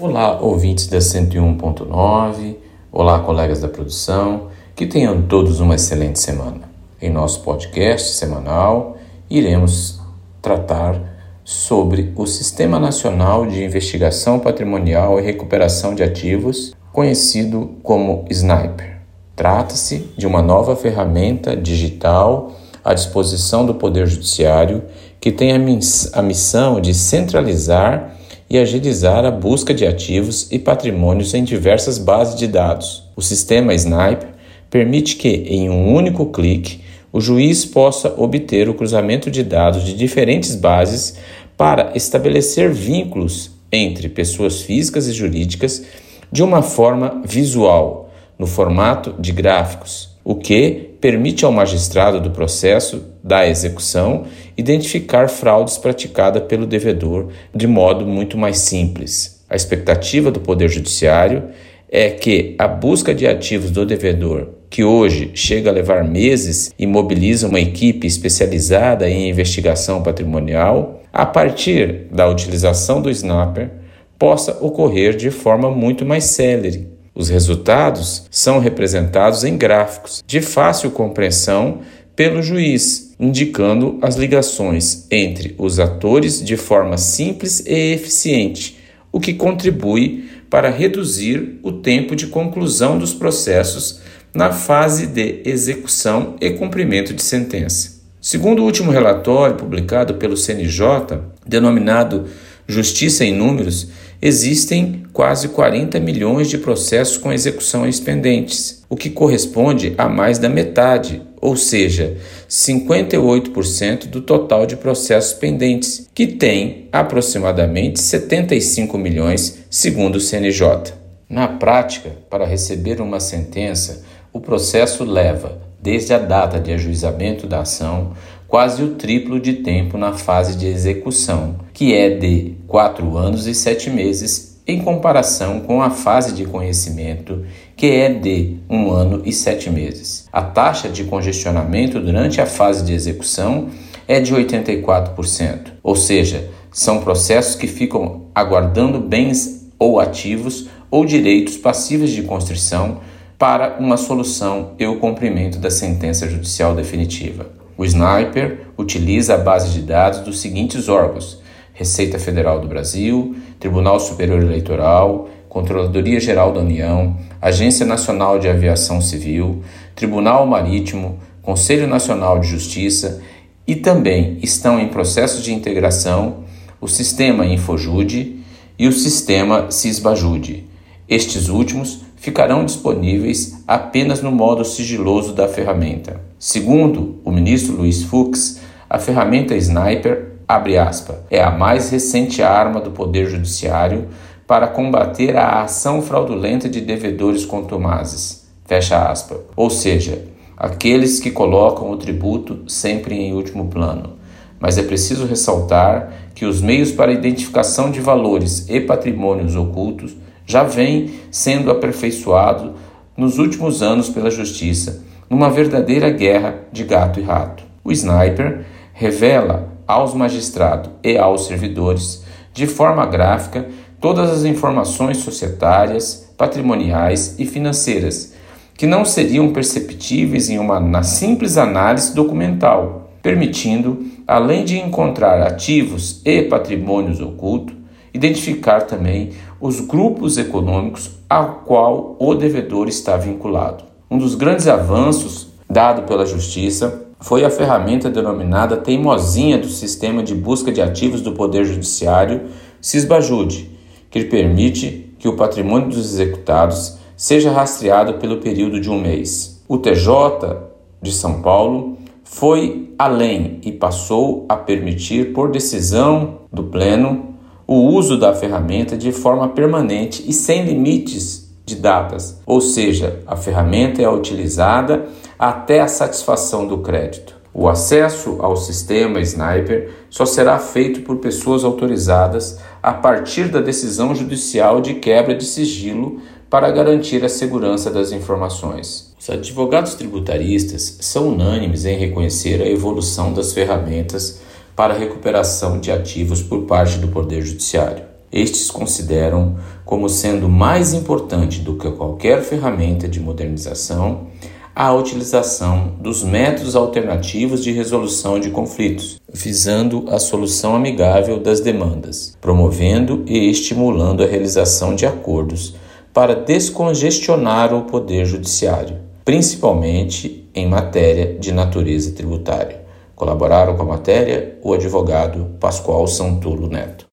Olá, ouvintes da 101.9, olá, colegas da produção, que tenham todos uma excelente semana. Em nosso podcast semanal, iremos tratar sobre o Sistema Nacional de Investigação Patrimonial e Recuperação de Ativos, conhecido como SNIPER. Trata-se de uma nova ferramenta digital à disposição do Poder Judiciário que tem a, miss a missão de centralizar e agilizar a busca de ativos e patrimônios em diversas bases de dados. O sistema Sniper permite que, em um único clique, o juiz possa obter o cruzamento de dados de diferentes bases para estabelecer vínculos entre pessoas físicas e jurídicas de uma forma visual, no formato de gráficos, o que permite ao magistrado do processo da execução identificar fraudes praticadas pelo devedor de modo muito mais simples. A expectativa do Poder Judiciário é que a busca de ativos do devedor, que hoje chega a levar meses e mobiliza uma equipe especializada em investigação patrimonial, a partir da utilização do Snapper, possa ocorrer de forma muito mais célere. Os resultados são representados em gráficos de fácil compreensão pelo juiz, indicando as ligações entre os atores de forma simples e eficiente, o que contribui para reduzir o tempo de conclusão dos processos na fase de execução e cumprimento de sentença. Segundo o último relatório publicado pelo CNJ, denominado Justiça em Números, existem quase 40 milhões de processos com execução pendentes, o que corresponde a mais da metade, ou seja, 58% do total de processos pendentes, que tem aproximadamente 75 milhões, segundo o CNJ. Na prática, para receber uma sentença, o processo leva, desde a data de ajuizamento da ação, quase o triplo de tempo na fase de execução, que é de 4 anos e 7 meses, em comparação com a fase de conhecimento, que é de 1 ano e 7 meses. A taxa de congestionamento durante a fase de execução é de 84%, ou seja, são processos que ficam aguardando bens ou ativos ou direitos passíveis de construção para uma solução e o cumprimento da sentença judicial definitiva. O Sniper utiliza a base de dados dos seguintes órgãos: Receita Federal do Brasil, Tribunal Superior Eleitoral, Controladoria Geral da União, Agência Nacional de Aviação Civil, Tribunal Marítimo, Conselho Nacional de Justiça e também estão em processo de integração o sistema Infojude e o sistema Cisbajude. Estes últimos ficarão disponíveis apenas no modo sigiloso da ferramenta. Segundo o ministro Luiz Fux, a ferramenta Sniper aspa, é a mais recente arma do Poder Judiciário para combater a ação fraudulenta de devedores contumazes. Fecha aspa. Ou seja, aqueles que colocam o tributo sempre em último plano. Mas é preciso ressaltar que os meios para identificação de valores e patrimônios ocultos já vem sendo aperfeiçoado nos últimos anos pela Justiça, numa verdadeira guerra de gato e rato. O sniper revela aos magistrados e aos servidores, de forma gráfica, todas as informações societárias, patrimoniais e financeiras que não seriam perceptíveis em uma na simples análise documental, permitindo, além de encontrar ativos e patrimônios ocultos, identificar também os grupos econômicos ao qual o devedor está vinculado. Um dos grandes avanços dado pela Justiça foi a ferramenta denominada teimosinha do Sistema de Busca de Ativos do Poder Judiciário, SISBAJUDE, que permite que o patrimônio dos executados seja rastreado pelo período de um mês. O TJ de São Paulo foi além e passou a permitir, por decisão do Pleno, o uso da ferramenta de forma permanente e sem limites de datas, ou seja, a ferramenta é utilizada até a satisfação do crédito. O acesso ao sistema Sniper só será feito por pessoas autorizadas a partir da decisão judicial de quebra de sigilo para garantir a segurança das informações. Os advogados tributaristas são unânimes em reconhecer a evolução das ferramentas para recuperação de ativos por parte do Poder Judiciário. Estes consideram como sendo mais importante do que qualquer ferramenta de modernização a utilização dos métodos alternativos de resolução de conflitos, visando a solução amigável das demandas, promovendo e estimulando a realização de acordos para descongestionar o poder judiciário, principalmente em matéria de natureza tributária. Colaboraram com a matéria o advogado Pascoal Santulo Neto.